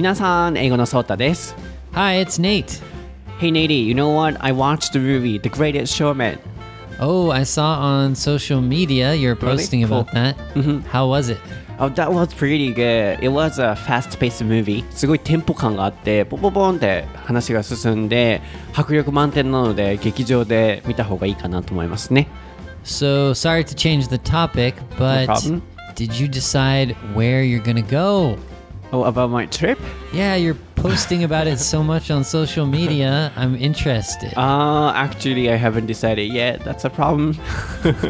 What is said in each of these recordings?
皆さん、英語のソータです。 Hi, it's Nate. Hey Nady, you know what? I watched the movie The Greatest Showman. Oh, I saw on social media you're posting Cool. about that. How was it? Oh, that was pretty good. It was a fast-paced movie. すごいテンポ感があって、ポポポンって話が進んで、迫力満点なので、劇場で見た方がいいかなと思いますね。 So, sorry to change the topic, but problem. did you decide where you're going to go? Oh, about my trip? Yeah, you're posting about it so much on social media. I'm interested. Uh, actually, I haven't decided yet. That's a problem.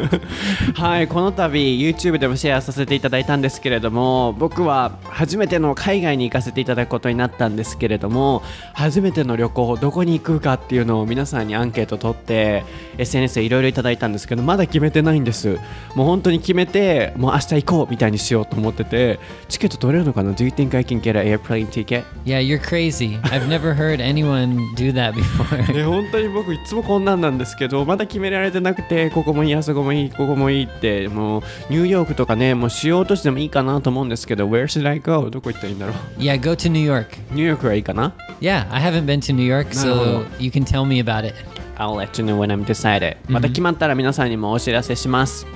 はい、この度 YouTube でもシェアさせていただいたんですけれども、僕は初めての海外に行かせていただくことになったんですけれども、初めての旅行、どこに行くかっていうのを皆さんにアンケート取って、SNS でいろいろいただいたんですけど、まだ決めてないんです。もう本当に決めて、もう明日行こうみたいにしようと思ってて、チケット取れるのかな ?Do you think I can get an airplane ticket? yeah, you're crazy. I've never heard anyone do that before. ね、本当に僕いつもこんなんなんですけどまだ決められてなくてここもいいあそこもいいここもいいってもうニューヨークとかねもう主要都市でもいいかなと思うんですけど Where should I go? どこ行ったらいいんだろう yeah, go to New York. ニューヨークはいいかな Yeah, I haven't been to New York, so you can tell me about it. I'll let you know when I'm decided また決まったら皆さんにもお知らせします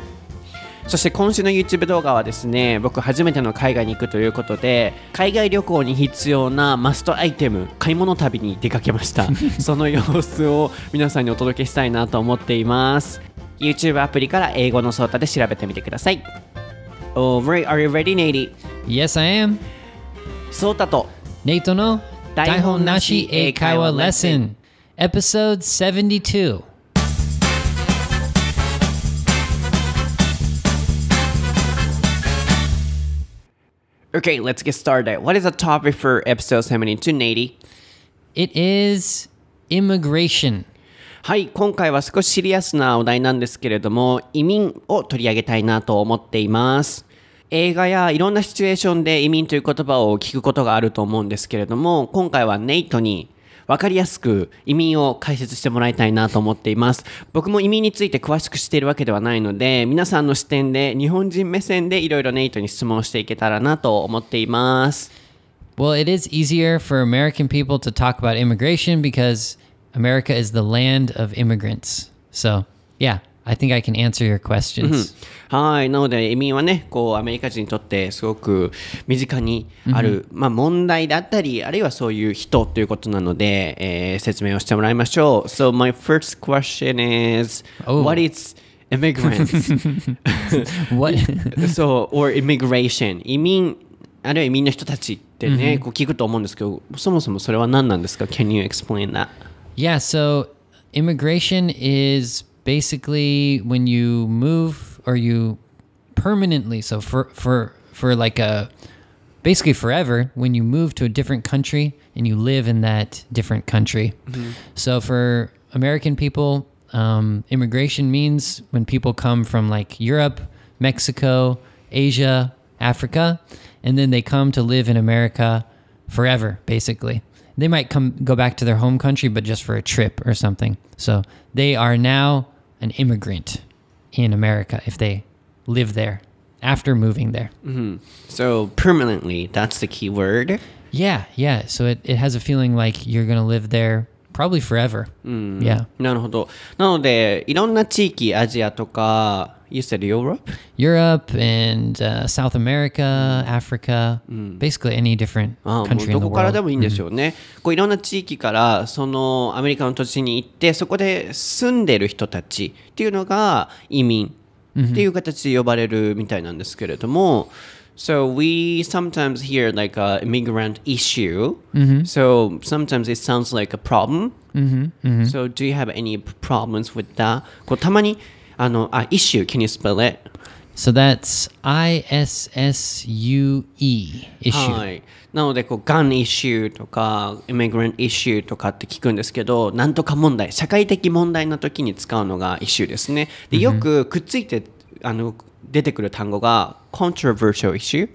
そして今週の YouTube 動画はですね僕初めての海外に行くということで海外旅行に必要なマストアイテム買い物旅に出かけました その様子を皆さんにお届けしたいなと思っています YouTube アプリから英語のソータで調べてみてください Alright, are you ready, Nady? Yes, I am. ソータと Nate no Daihon Daihon Nashi Eikaiwa Lesson, episode 72. Okay, let's get started. What is the topic for episode 72, Nady? It is immigration. はい、今回は少しシリアスなお題なんですけれども、移民を取り上げたいなと思っています。映画やいろんなシチュエーションで移民という言葉を聞くことがあると思うんですけれども、今回はネイトに分かりやすく移民を解説してもらいたいなと思っています。僕も移民について詳しく知っているわけではないので、皆さんの視点で日本人目線でいろいろネイトに質問していけたらなと思っています。Well, it is easier for American people to talk about immigration because America is the land of immigrants. So, yeah, I think I can answer your questions. はい。なので、移民はね、こう、アメリカ人にとってすごく身近にある、まあ、問題だったり、あるいはそういう人ということなので、えー説明をしてもらいましょう。So, my first question is, Oh. what is immigrants? What? so, or immigration? 移民、あるいは移民の人たちってね、こう聞くと思うんですけど、そもそもそれは何なんですか ?Can you explain that? yeah, so immigration is basically when you move or you permanently, so for for for like a basically forever when you move to a different country and you live in that different country. So for American people, um, immigration means when people come from like Europe, Mexico, Asia, Africa, and then they come to live in America forever, basically. They might come go back to their home country, but just for a trip or something. So they are now an immigrant in America if they live there after moving there. So, permanently, that's the key word. Yeah, yeah. So it, it has a feeling like you're gonna live there probably forever. Yeah. なるほど。なので、いろんな地域、アジアとか、 You said Europe? Europe and uh, South America, Africa, basically any different ああもう country in ど the こからで world. もいいんですよね。こういろんな地域からそのアメリカの土地に行ってそこで住んでる人たちっていうのが移民っていう形で呼ばれるみたいなんですけれども、So we sometimes hear like a immigrant issue. So sometimes it sounds like a problem. So do you have any problems with that? こうたまに あのあ issue can you spell it? So that's I S S U E issue. はい、なのでこうガンイシューとかイミグラントイシューとかって聞くんですけどなんとか問題社会的問題の時に使うのがイシューですねでよくくっついてあの出てくる単語が controversial issue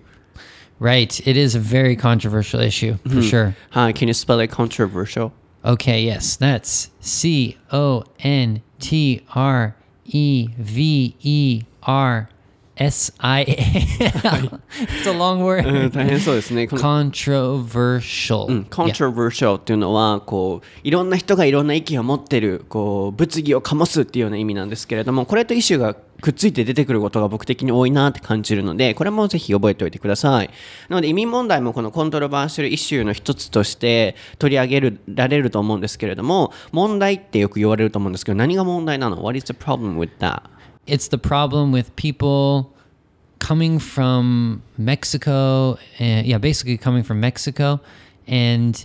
Right. It is a very controversial issue for sure. はい can you spell it controversial Okay, yes. That's C O N T R E V E R S I A. It's a long う word. ん大変そうですね。Controversial. うん、controversial っていうのはこういろんな人がいろんな意見を持ってるこう物議を醸すっていうような意味なんですけれどもこれとイシューがくっついて出てくることが僕的に多いなって感じるのでこれもぜひ覚えておいてくださいなので移民問題もこのコントロバーシャルイシューの一つとして取り上げられると思うんですけれども問題ってよく言われると思うんですけど何が問題なの ?What is the problem with that? It's the problem with people coming from Mexico. And, yeah, basically coming from Mexico. And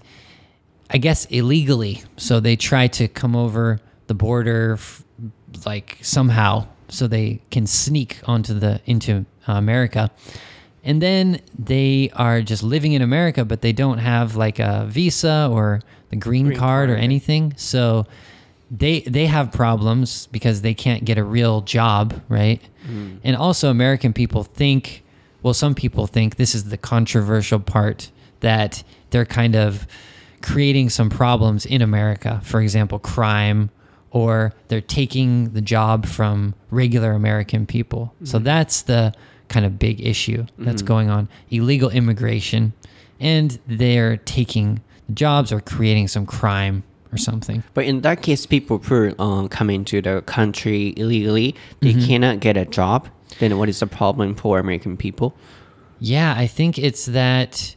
I guess illegally. So they try to come over the border f- like somehow so they can sneak onto the into uh, America. And then they are just living in America but they don't have like a visa or the green, Green card, or anything. So they they have problems because they can't get a real job, right? Mm. And also American people think well some people think this is the controversial part that they're kind of creating some problems in America. For example, crime or they're taking the job from regular American people. So mm-hmm. that's the kind of big issue that's mm-hmm. going on. Illegal immigration and they're taking jobs or creating some crime or something. But in that case, people who um, come into the country illegally, they mm-hmm. cannot get a job. Then what is the problem for American people? Yeah, I think it's that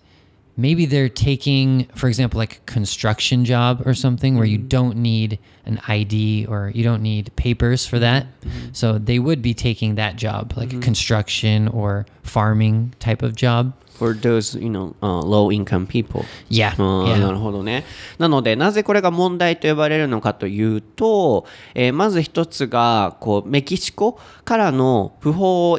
maybe they're taking, for example, like a construction job or something where you mm-hmm. don't need an ID or you don't need papers for that. Mm-hmm. So they would be taking that job, like a construction or farming type of job. For those, you know, uh, low income people. Yeah. yeah. なるほどね。なので、なぜこれが問題と呼ばれるのかというと、えーまず一つが、こう、メキシコからの不法、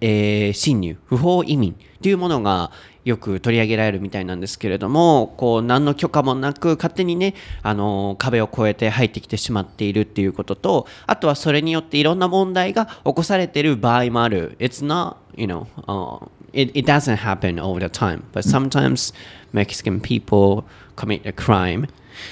えー侵入、不法移民というものがよく取り上げられるみたいなんですけれども、こう、何の許可もなく、勝手にね、あのー壁を越えて入ってきてしまっているっていうことと、あとはそれによっていろんな問題が起こされている場合もある。It's not, you know, uh, it, it doesn't happen all the time, but sometimes Mexican people commit a crime.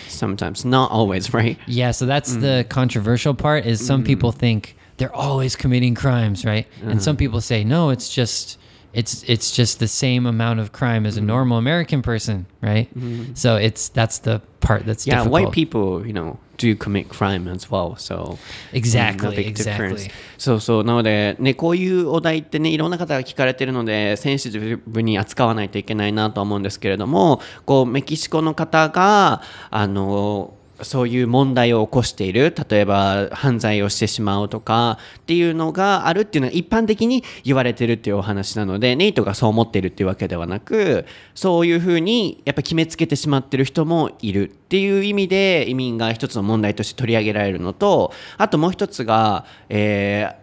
Sometimes, not always, right? Yeah, so that's the mm. controversial part is some mm. people think they're always committing crimes, right? And some uh-huh. people say no, it's just it's it's just the same amount of crime as a normal American person, right? So it's that's the part that's Yeah, difficult. white people, you know, do commit crime as well. So Exactly, no big difference. exactly. そうそう。なので、ね、こういうお題ってね、いろんな方が聞かれてるので、センシティブに扱わないといけないなと思うんですけれども、こう、メキシコの方が、あの、 そういう問題を起こしている。例えば犯罪をしてしまうとかっていうのがあるっていうのは一般的に言われてるっていうお話なのでネイトがそう思ってるっていうわけではなくそういうふうにやっぱ決めつけてしまってる人もいるっていう意味で移民が一つの問題として取り上げられるのとあともう一つが、えー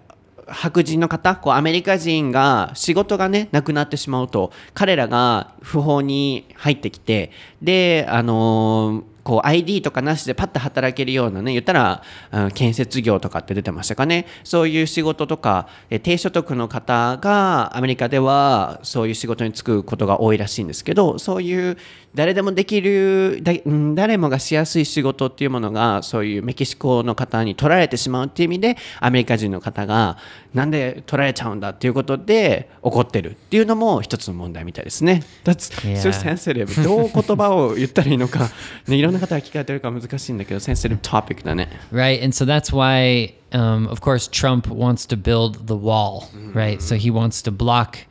白人の方こうアメリカ人が仕事がねなくなってしまうと彼らが不法に入ってきてであのーこう ID とかなしでパッと働けるようなね言ったら、うん建設業とかって出てましたかね。そういう仕事とかえ低所得の方がアメリカではそういう仕事に就くことが多いらしいんですけどそういう誰でもできるだうん誰もがしやすい仕事っていうものがそういうメキシコの方に取られてしまうっていう意味でアメリカ人の方がなんで取られちゃうんだっていうことで怒ってるっていうのも一つの問題みたいですね。That's so sensitive. どう言葉を言ったらいいのか、ね、いろんな方が聞かれてるから難しいんだけど、sensitive topic だね。Right. And so that's why, um, of course, Trump wants to build the wall, right? So he wants to block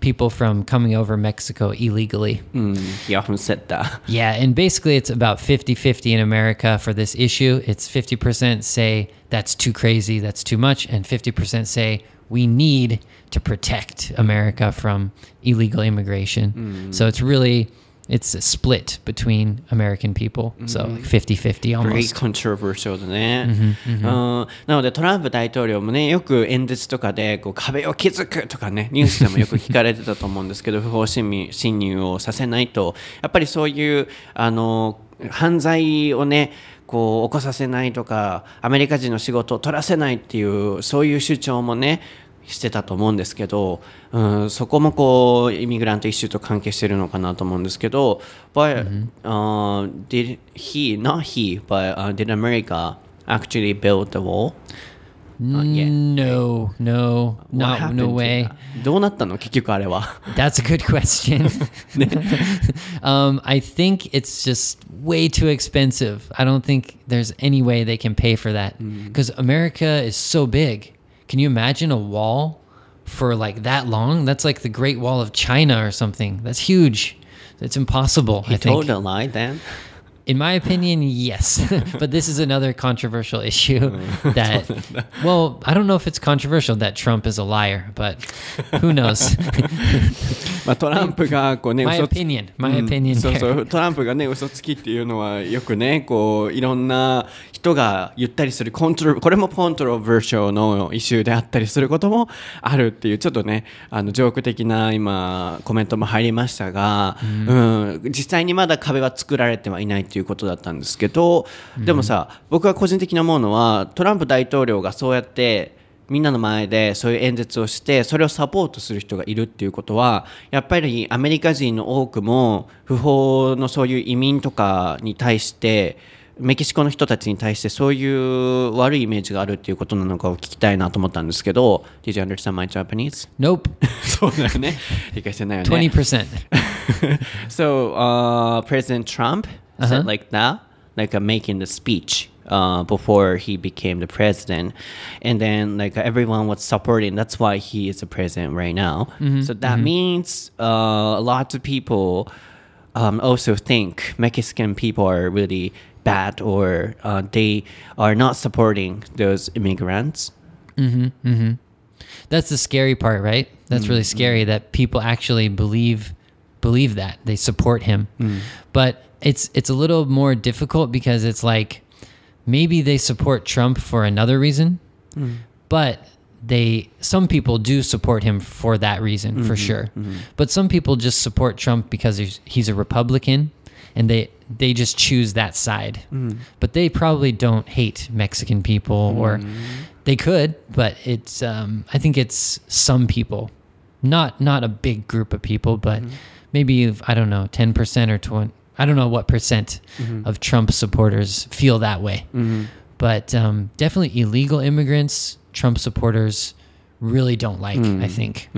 people from coming over Mexico illegally. Mm, うん、He often said that. Yeah, and basically it's about 50 50 in America for this issue. It's 50% say that's too crazy, that's too much, and 50% say we need to protect America from illegal immigration. Mm. So it's really it's a split between American people. So like 50 50 Very almost. controversial だね、うん。なのでトランプ大統領もねよく演説とかでこう壁を築くとかねニュースでもよく聞かれてたと思うんですけど 不法侵入侵入をさせないと。やっぱりそういうあの犯罪をねこう起こさせないとかアメリカ人の仕事を取らせないっていうそういう主張もねしてたと思うんですけど、うん、そこもこうイミグラントイシューと関係してるのかなと思うんですけど、but、uh, did he not he but、uh, did America actually build the wall? Not yet. No, no, What no, happened no to way. that? どうなったの結局あれは。 That's a good question. um, I think it's just way too expensive. I don't think there's any way they can pay for that because America is so big. Can you imagine a wall for like that long? That's like the Great Wall of China or something. That's huge. It's impossible. He I think. told a lie then? In my opinion, yes. but this is another controversial issue that, well, I don't know if it's controversial that Trump is a liar, but who knows? まあ、トランプがこうね my 嘘つ opinion. My うん opinion. そう there. そうトランプがね嘘つきっていうのはよくねこういろんな 人が言ったりするコントロこれもコントロバーションのイシューであったりすることもあるっていうちょっとねあのジョーク的な今コメントも入りましたが、うん。実際にまだ壁は作られてはいないということだったんですけど、でもさ僕が個人的に思うのはトランプ大統領がそうやってみんなの前でそういう演説をしてそれをサポートする人がいるっていうことはやっぱりアメリカ人の多くも不法のそういう移民とかに対してメキシコの人たちに対してそういう悪いイメージがあるっていうことなのかを聞きたいなと思ったんですけど Did you understand my Japanese? Nope. そうだよね理解してないよね 20%. so uh, President Trump Uh-huh. said like that, like uh, making the speech uh, before he became the president, and then like everyone was supporting. That's why he is the president right now. So that means uh, a lot of people um, also think Mexican people are really bad or uh, they are not supporting those immigrants. Mm-hmm, mm-hmm. That's the scary part, right? That's really mm-hmm. scary that people actually believe believe that. They support him. Mm. But it's it's a little more difficult because it's like maybe they support Trump for another reason, mm. but they some people do support him for that reason for sure. But some people just support Trump because he's, he's a Republican and they they just choose that side. Mm-hmm. But they probably don't hate Mexican people or mm-hmm. they could, but it's um, I think it's some people. Not not a big group of people, but mm-hmm. maybe I don't know, 10% or 20 I don't know what percent of Trump supporters feel that way. But um, definitely illegal immigrants, Trump supporters really don't like, I think.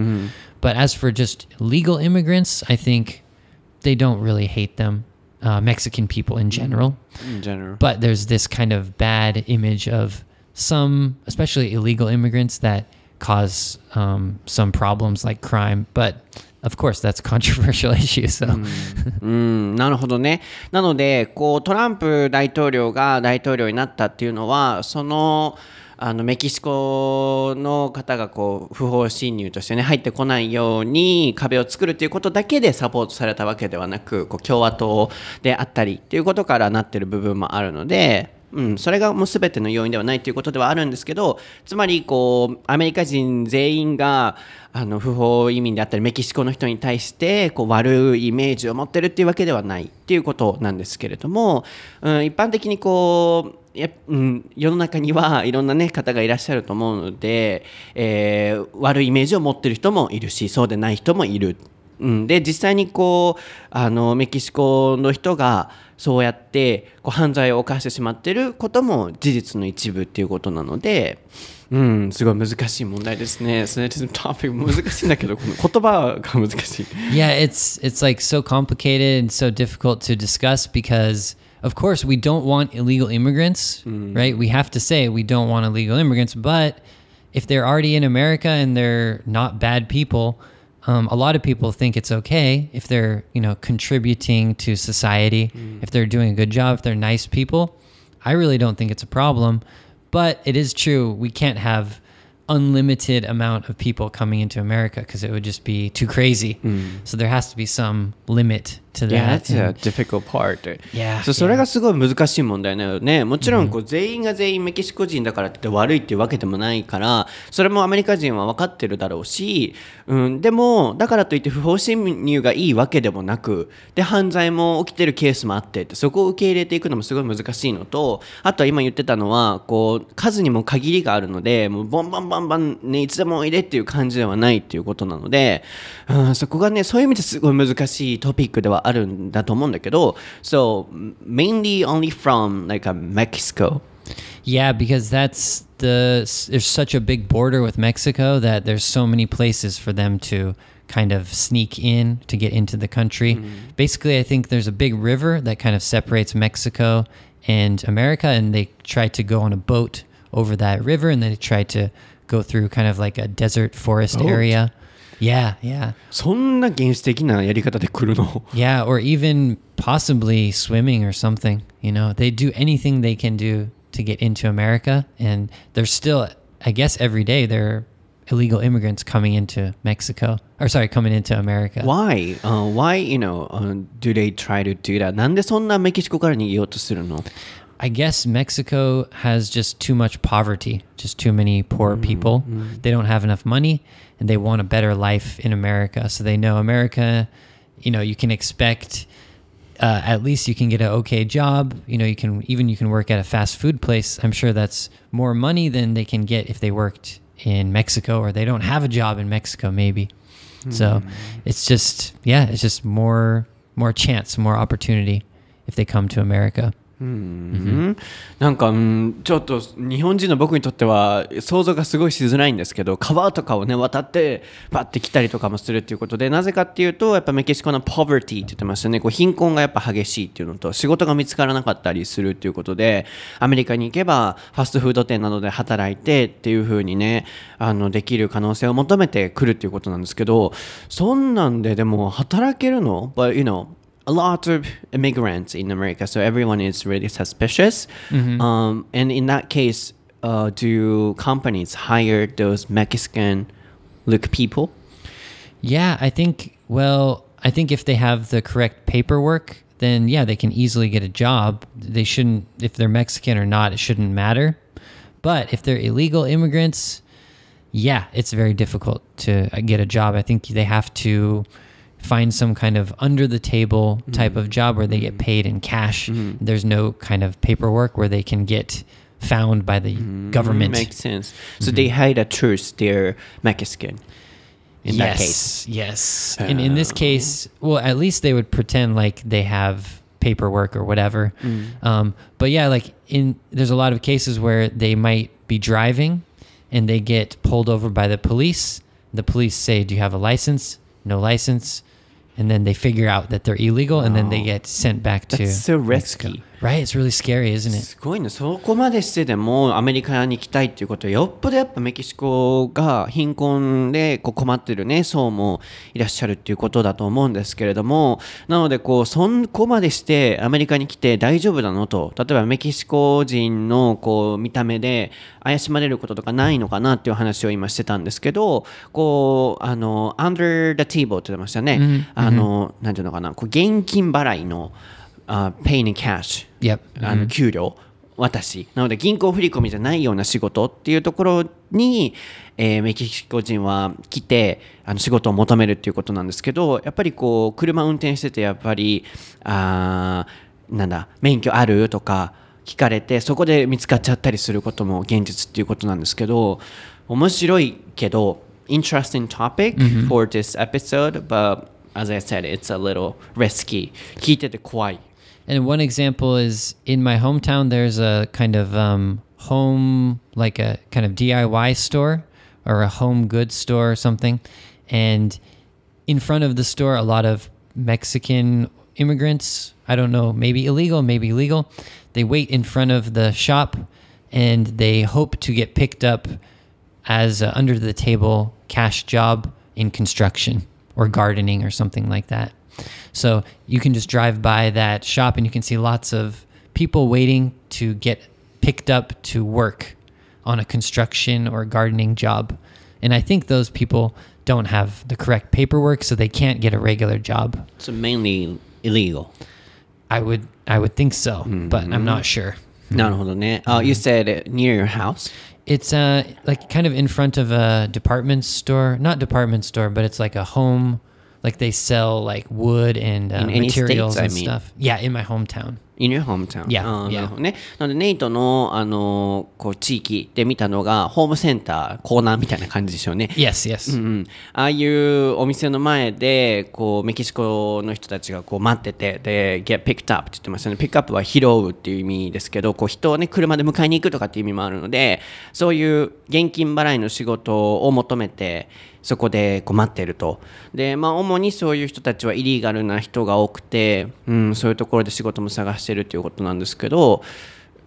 But as for just legal immigrants, I think they don't really hate them, uh, Mexican people in general. In general. But there's this kind of bad image of some, especially illegal immigrants, that cause um, some problems like crime. But of course, that's a controversial issue. So. うん、なるほどね。なので、こうトランプ大統領が大統領になったっていうのは、その あのメキシコの方がこう不法侵入としてね入ってこないように壁を作るということだけでサポートされたわけではなく、こう共和党であったりっていうことからなってる部分もあるので。うん、それがもう全ての要因ではないということではあるんですけどつまりこうアメリカ人全員があの不法移民であったりメキシコの人に対してこう悪いイメージを持ってるっていうわけではないっていうことなんですけれども、うん、一般的にこうやうん、世の中にはいろんな、ね、方がいらっしゃると思うので、えー悪いイメージを持ってる人もいるしそうでない人もいる。うん、で実際にこうあのメキシコの人がそうやってこう犯罪を犯してしまっていることも事実の一部っていうことなので、うん、すごい難しい問題ですね。それトピック難しいんだけどこの言葉が難しい。Yeah, it's it's like so complicated and so difficult to discuss because of course we don't want illegal immigrants, mm. right? We have to say we don't want illegal immigrants, but if they're already in America and they're not bad people, um, a lot of people think it's okay if they're you know contributing to society, mm. if they're doing a good job, if they're nice people. I really don't think it's a problem, but it is true we can't have unlimited amount of people coming into America because it would just be too crazy. Mm. So there has to be some limit to Yeah, that. that's a difficult part. Yeah, そうそれがすごい難しい問題なのね。もちろんこう全員が全員メキシコ人だからって悪いっていうわけでもないから、それもアメリカ人は分かってるだろうし、うん、でも、だからといって不法侵入がいいわけでもなく、で、犯罪も起きてるケースもあってって、そこを受け入れていくのもすごい難しいのと、あとは今言ってたのは、こう、数にも限りがあるので、もうボンバンバンバンね、いつでもおいでっていう感じではないっていうことなので、うん、そこがね、そういう意味ですごい難しいトピックでは あるんだと思うんだけど、So, mainly only from like a Mexico. Yeah, because that's the there's such a big border with Mexico that there's so many places for them to kind of sneak in to get into the country. Basically, I think there's a big river that kind of separates Mexico and America and they try to go on a boat over that river and they try to go through kind of like a desert forest Boat? area. Yeah, yeah. そんな原始的なやり方で来るの Yeah, or even possibly swimming or something. You know, they do anything they can do to get into America. And there's still, I guess, every day there are illegal immigrants coming into Mexico. Or sorry, coming into America. Why? Uh, why, you know, uh, do they try to do that? なんでそんなメキシコから逃げようとするの I guess Mexico has just too much poverty, just too many poor people. They don't have enough money and they want a better life in America. So they know America, you know, you can expect uh, at least you can get an okay job. You know, you can even you can work at a fast food place. I'm sure that's more money than they can get if they worked in Mexico or they don't have a job in Mexico maybe. So it's just yeah, it's just more more chance, more opportunity if they come to America. うん。なんか、うんちょっと日本人の僕にとっては想像がすごいしづらいんですけど川とかをね渡ってバッて来たりとかもするっていうことでなぜかっていうとやっぱメキシコの poverty って言ってましたね。こう貧困がやっぱ激しいっていうのと仕事が見つからなかったりするっていうことでアメリカに行けばファストフード店などで働いてっていう風にねあのできる可能性を求めてくるっていうことなんですけどそんなんででも働けるの？But you know a lot of immigrants in America, so everyone is really suspicious. Um, and in that case, uh, do companies hire those Mexican look people? Yeah, I think, well, I think if they have the correct paperwork, then yeah, they can easily get a job. They shouldn't, if they're Mexican or not, it shouldn't matter. But if they're illegal immigrants, yeah, it's very difficult to uh, get a job. I think they have to find some kind of under the table mm-hmm. type of job where they get mm-hmm. paid in cash. Mm-hmm. There's no kind of paperwork where they can get found by the government. Makes sense. So they hide a truth they're Mexican. In that case. Yes. and in this oh. case, well, at least they would pretend like they have paperwork or whatever. Mm. Um, but yeah, like in there's a lot of cases where they might be driving and they get pulled over by the police. The police say, "Do you have a license?" No license. And then they figure out that they're illegal, and then they get sent back to That's so Mexico. Right? It's really scary, isn't it? すごいね。そこまでしてでもアメリカに行きたいっていうことはよっぽどやっぱメキシコが貧困でこう困ってるね層もいらっしゃるっていうことだと思うんですけれども。なのでこうそこまでしてアメリカに来て大丈夫なのと。例えばメキシコ人のこう見た目で怪しまれることとかないのかなっていう話を今してたんですけどこうあの under the table って言ってましたね、あのなんていうのかな。こう現金払いのあ pay in cash Yep. あの給料。私。なので銀行振込じゃないような仕事っていうところに、えーメキシコ人は来てあの仕事を求めるっていうことなんですけどやっぱりこう車運転しててやっぱりあーなんだ免許あるとか聞かれてそこで見つかっちゃったりすることも現実っていうことなんですけど面白いけど interesting topic for this episode but as I said it's a little risky 聞いてて怖い And one example is in my hometown, there's a kind of um, home, like a kind of DIY store or a home goods store or something. And in front of the store, a lot of Mexican immigrants, I don't know, maybe illegal, maybe legal, they wait in front of the shop and they hope to get picked up as under the table cash job in construction or gardening or something like that. So you can just drive by that shop and you can see lots of people waiting to get picked up to work on a construction or gardening job. And I think those people don't have the correct paperwork, so they can't get a regular job. So mainly illegal. I would I would think so, mm -hmm. but I'm not mm-hmm. sure. No, no, no. Uh, mm-hmm. you said near your house. It's uh like kind of in front of a department store, not department store, but it's like a home Like they sell like wood and uh, In any materials states, I and mean? stuff. Yeah, in my hometown. In your hometown? Yeah, あー yeah. なるほどね。なので、ネイトの、あのーこう、地域で見たのが、ホームセンター、コーナーみたいな感じでしょうね。Yes, yes. うん、ああいうお店の前でこうメキシコの人たちがこう待っててで get picked up って言ってましたね pick up は拾うっていう意味ですけどこう人をね車で迎えに行くとかっていう意味もあるのでそういう現金払いの仕事を求めてそこでこう待ってるとでまあ主にそういう人たちはイリーガルな人が多くて、うん、そういうところで仕事も探してるっていうことなんですけど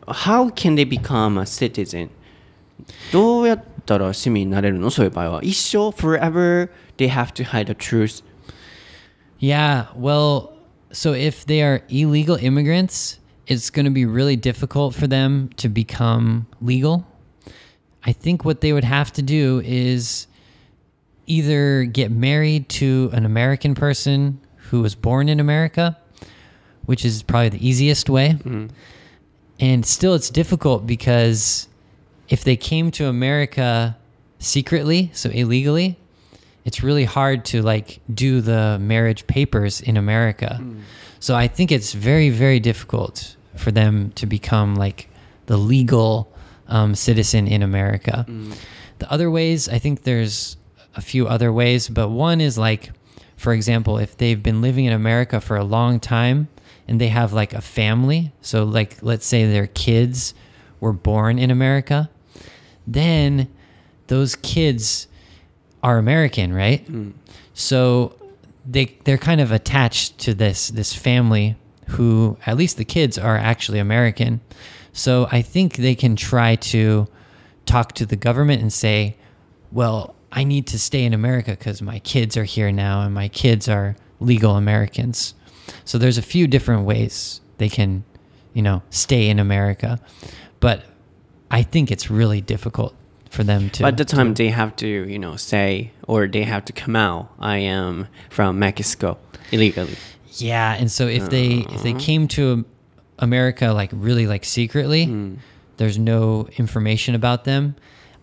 How can they become a citizen? どうやったら市民になれるのそういう場合は。一生 forever they have to hide the truth. Yeah, well, so if they are illegal immigrants, it's going to be really difficult for them to become legal. I think what they would have to do is either get married to an American person who was born in America, which is probably the easiest way. Mm-hmm. And still, it's difficult because if they came to America secretly, so illegally, it's really hard to like do the marriage papers in America. Mm. So I think it's very, very difficult for them to become like the legal um, citizen in America. Mm. The other ways, I think there's a few other ways, but one is like, for example, if they've been living in America for a long time and they have like a family, so like let's say their kids were born in America, then those kids are American, right? Hmm. So they they're kind of attached to this this family who at least the kids are actually American. So I think they can try to talk to the government and say, "Well, I need to stay in America because my kids are here now and my kids are legal Americans." So there's a few different ways they can, you know, stay in America. But I think it's really difficult for them to But at the time they have to, you know, say or they have to come out, I am from Mexico illegally. Yeah, and so if they if they uh-huh. came to America like really like secretly, hmm. there's no information about them.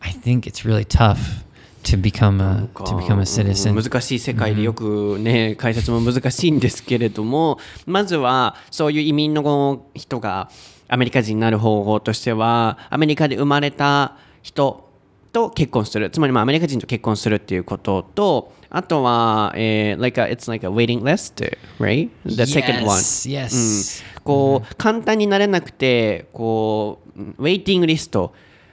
I think it's really tough to become a to become a citizen. 難しい世界でよくね、解説も難しいんですけれども、まずはそういう移民の人がアメリカ人になる方法としては、アメリカで生まれた人と結婚する。つまりまあアメリカ人と結婚するっていうことと、あとは、えー like a, it's like a waiting list, right? The second one. Yes, yes. こう簡単になれなくてこうウェイティングリスト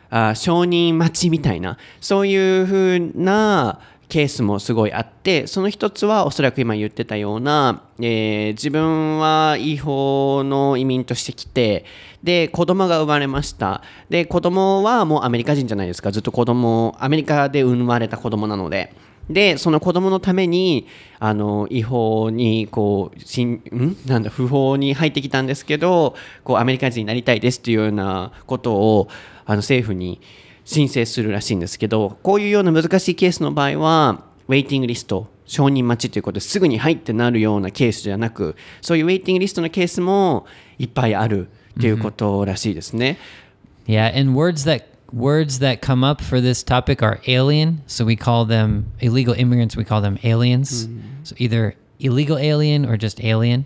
あ承認待ちみたいなそういうふうなケースもすごいあってその一つはおそらく今言ってたような、えー自分は違法の移民として来てで子供が生まれました。で子供はもうアメリカ人じゃないですか。ずっと子供アメリカで生まれた子供なので。でその子供のためにあの違法にこうしんん？なんだ不法に入ってきたんですけどこうアメリカ人になりたいですっていうようなことをあの政府に申請するらしいんですけどこういうような難しいケースの場合はウェイティングリスト承認待ちということですぐに入ってなるようなケースじゃなくそういうウェイティングリストのケースもいっぱいあるっていうことらしいですね。Yeah, and words that words that come up for this topic are alien. So we call them illegal immigrants. We call them aliens. Mm-hmm. So either illegal alien or just alien,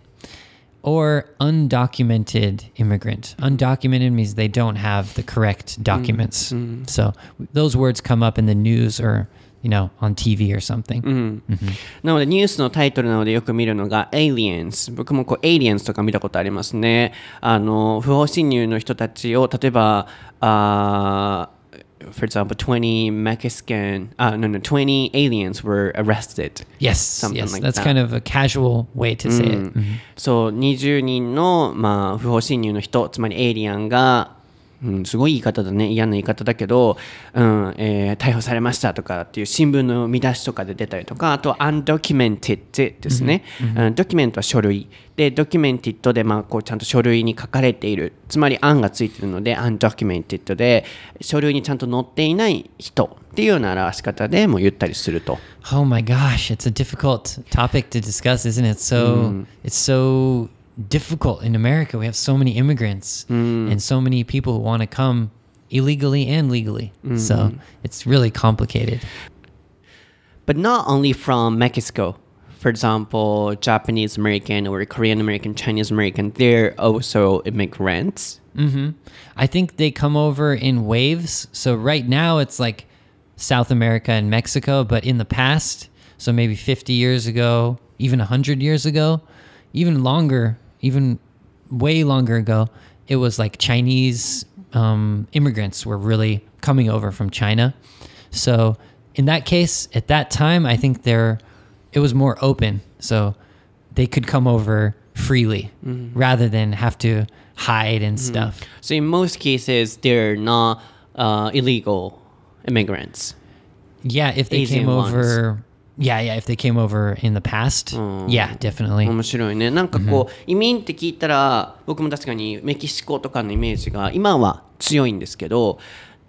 or undocumented immigrant. Mm-hmm. Undocumented means they don't have the correct documents. Mm-hmm. So those words come up in the news or you know on TV or something. なのでニュースのタイトルなのでよく見るのが Aliens 僕もこう Aliens とか見たことありますねあの不法侵入の人たちを例えばあー for example 20 Mexican uh, no no 20 aliens were arrested Yes, Something yes, like that's that. kind of a casual way to say it. Mhm. そう20人の、まあ、不法侵入の人つまりエイリアンが、うん、すごい言い方だね。嫌な言い方だけど、うんえー逮捕されましたとかっていう新聞の見出しとかで出たりとかあとは undocumented ですね、うん、ドキュメントは書類。で documented で、まあ、こうちゃんと書類に書かれている。つまり un がついてるので undocumented で書類にちゃんと載っていない人っていうような表し方でも言ったりすると。Oh my gosh, it's a difficult topic to discuss, isn't it? So it's so difficult in America. We have so many immigrants mm. and so many people who want to come illegally and legally. So mm-hmm. it's really complicated. But not only from Mexico. for example, Japanese American or Korean American, Chinese American, they're also immigrants. Mm-hmm. I think they come over in waves. So right now it's like South America and Mexico, but in the past, so maybe 50 years ago, even 100 years ago, even longer, even way longer ago, it was like Chinese um, immigrants were really coming over from China. So in that case, at that time, I think there it was more open, so they could come over freely rather than have to hide and stuff. So in most cases, they're not uh, illegal immigrants. Yeah, if they Asian came over, yeah, yeah, if they came over in the past, yeah, definitely. 面白いね。なんかこう、移民って聞いたら僕も確かにメキシコとかのイメージが今は強いんですけど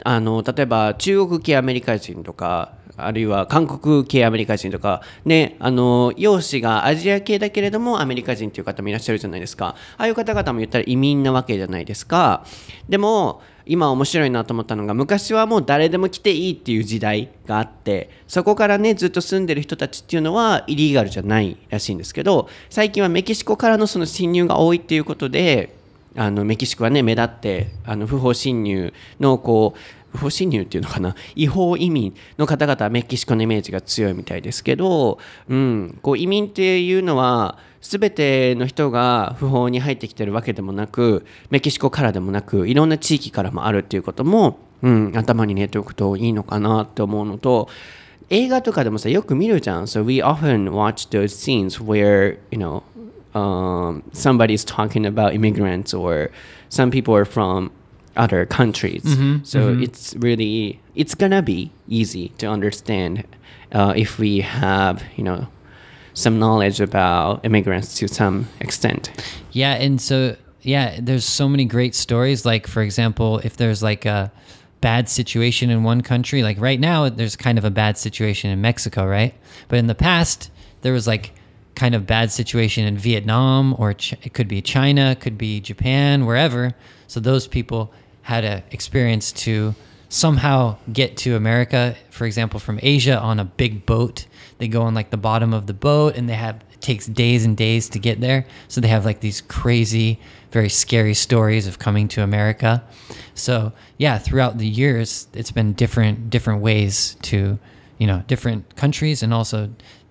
あの例えば中国系アメリカ人とかあるいは韓国系アメリカ人とかねあの容姿がアジア系だけれどもアメリカ人っていう方もいらっしゃるじゃないですか。ああいう方々も言ったら移民なわけじゃないですか。でも今面白いなと思ったのが昔はもう誰でも来ていいっていう時代があってそこからねずっと住んでる人たちっていうのはイリーガルじゃないらしいんですけど最近はメキシコからのその侵入が多いっていうことであのメキシコはね目立ってあの不法侵入のこう不侵入っていうのかな？違法移民の方々はメキシコのイメージが強いみたいですけど、うん、こう移民っていうのは全ての人が不法に入ってきてるわけでもなくメキシコからでもなくいろんな地域からもあるっていうことも、うん、頭に入れておくといいのかなって思うのと映画とかでもさよく見るじゃん。So we often watch those scenes where, you know, um, somebody's talking about immigrants or some people are from other countries. so it's really it's gonna be easy to understand uh, if we have you know some knowledge about immigrants to some extent. Yeah, and so yeah, there's so many great stories. Like for example, if there's like a bad situation in one country, like right now, there's kind of a bad situation in Mexico, right? But in the past, there was like kind of bad situation in Vietnam, or Ch- it could be China, it could be Japan, wherever. So those people had a experience to somehow get to America, for example, from Asia on a big boat. They go on like the bottom of the boat and they have it takes days and days to get there. So they have like these crazy, very scary stories of coming to America. So yeah, throughout the years, it's been different different ways to, you know, different countries and also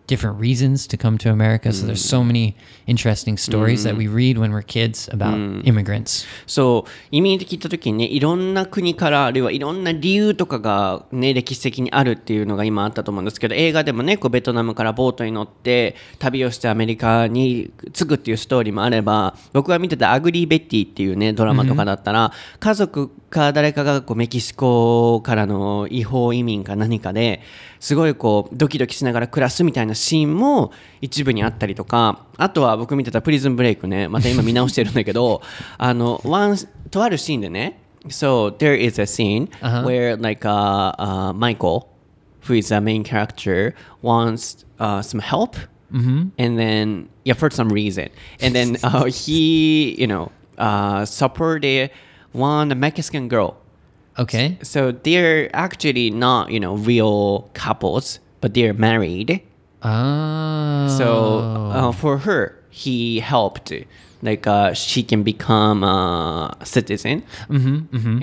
different reasons to come to America. So there's so many interesting stories that we read when we're kids about immigrants. そう移民って聞いた時にねいろんな国からあるいはいろんな理由とかがね歴史的にあるっていうのが今あったと思うんですけど映画でもねこうベトナムからボートに乗って旅をしてアメリカに着くっていうストーリーもあれば僕が見てた「アグリー・ベッティ」っていうねドラマとかだったら、家族か誰かがこうメキシコからの違法移民か何かですごいこうドキドキしながら暮らすみたいなシーンも一部にあったりとかあとは僕見てたプリズンブレイクねまた今見直してるんだけどあのワンとあるシーンでね So there is a scene where like uh, uh, Michael who is a main character wants uh, some help and then yeah for some reason and then uh, he you know uh, supported one the Mexican girl. Okay. so they're actually not you know real couples but they're married. Oh. so uh, for her he helped like uh, she can become a citizen.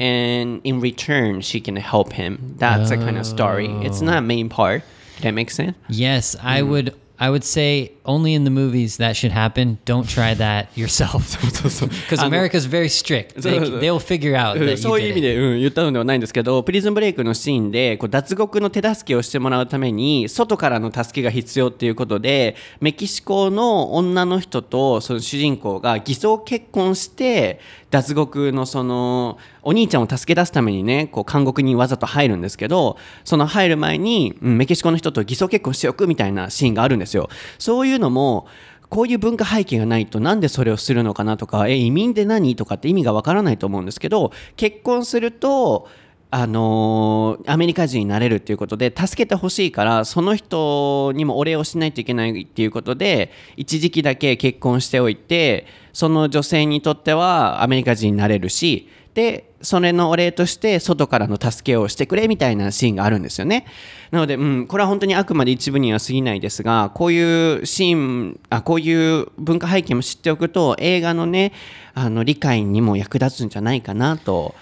And in return she can help him. That's a kind of story. It's not main part. Did that make sense? Yes, I would. I would say only in the movies that should happen. Don't try that yourself. Because America's very strict. They, they'll figure out that そう you いう意味 did it. で、うん、言ったのではないんですけどプリズンブレイクのシーンでこう脱獄の手助けをしてもらうために外からの助けが必要っていうことでメキシコの女の人とその主人公が偽装結婚して脱獄のそのお兄ちゃんを助け出すためにねこう監獄にわざと入るんですけどその入る前に、うんメキシコの人と偽装結婚しておくみたいなシーンがあるんですよ。そういうのもこういう文化背景がないとなんでそれをするのかなとかえ移民で何？とかって意味がわからないと思うんですけど結婚するとあのーアメリカ人になれるっていうことで助けてほしいからその人にもお礼をしないといけないっていうことで一時期だけ結婚しておいてその女性にとってはアメリカ人になれるしでそれのお礼として外からの助けをしてくれみたいなシーンがあるんですよね。なので、うん、これは本当にあくまで一部には過ぎないですがこういうシーンあこういう文化背景も知っておくと映画のねあの理解にも役立つんじゃないかなと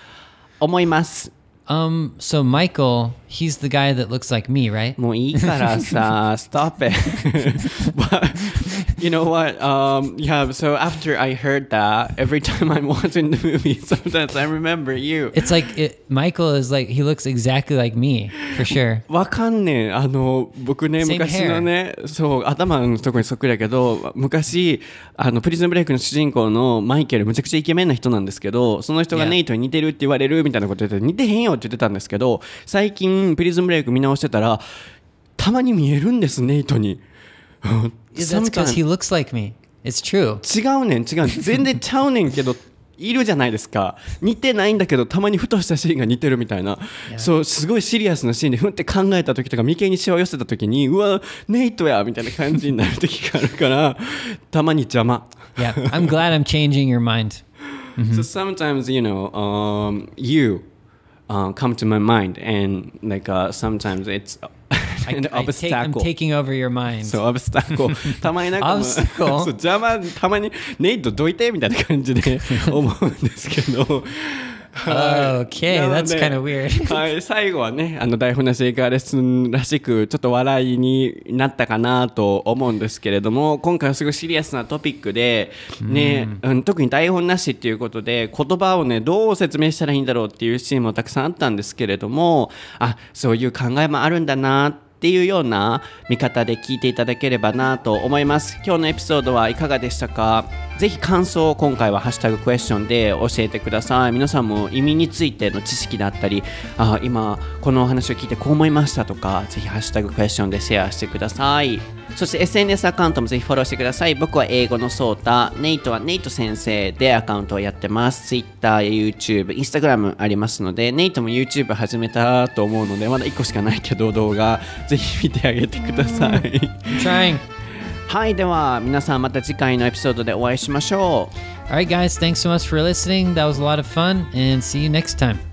思います。Um, so Michael, he's the guy that looks like me, right? もういいからさ stop it but you know what um yeah so after I heard that every time I'm watching the movie sometimes I remember you It's like it, Michael is like he looks exactly like me for sure. わかんねえあの僕ね Same 昔のねそう頭のとこにそっくりだけど昔あのプリズンブレイクの主人公のマイケルむちゃくちゃイケメンな人なんですけどその人が Yeah. ネイトに似てるって言われるみたいなこと言ってて似てへんよって言ってたんですけど最近プリズンブレイク見直してたらたまに見えるんですネイトに like me. It's true. 違うねん違う全然ちゃうねんけど いるじゃないですか似てないんだけどたまにふとしたシーンが似てるみたいなそうすごいシリアスなシーンでふんって考えた時とか眉間にしわ寄せた時にうわネイトやみたいな感じになる時があるから たまに邪魔 Yeah, I'm glad I'm changing your mind. So sometimes you know um, you uh, come to my mind and like uh, sometimes it's I, an I take, I'm obstacle taking over your mind. そう、アブスタコ。たまになんかもう、そう Obstacle？邪魔、たまに、ネイトどいてみたいな感じで思うんですけど。 Okay, that's で kind of weird. はい、最後はね、あの台本なし英会話レッスンらしく、ちょっと笑いになったかなと思うんですけれども、今回はすごいシリアスなトピックで、ね、うん、特に台本なしっていうことで、言葉をね、どう説明したらいいんだろうっていうシーンもたくさんあったんですけれども、あ、そういう考えもあるんだなっていうような見方で聞いていただければなと思います。今日のエピソードはいかがでしたか？ぜひ感想を今回はハッシュタグクエスチョンで教えてください。皆さんも移民についての知識だったり、あ今このお話を聞いてこう思いましたとか、ぜひハッシュタグクエスチョンでシェアしてください。そして SNS アカウントもぜひフォローしてください。僕は英語のソータ、ネイトはネイト先生でアカウントをやってます。Twitter や YouTube、Instagram ありますので、ネイトも YouTube 始めたと思うので、まだ1個しかないけど動画、ぜひ見てあげてください。I'm trying. はい、では皆さんまた次回のエピソードでお会いしましょう。 All right, guys, thanks so much for listening. That was a lot of fun, and see you next time.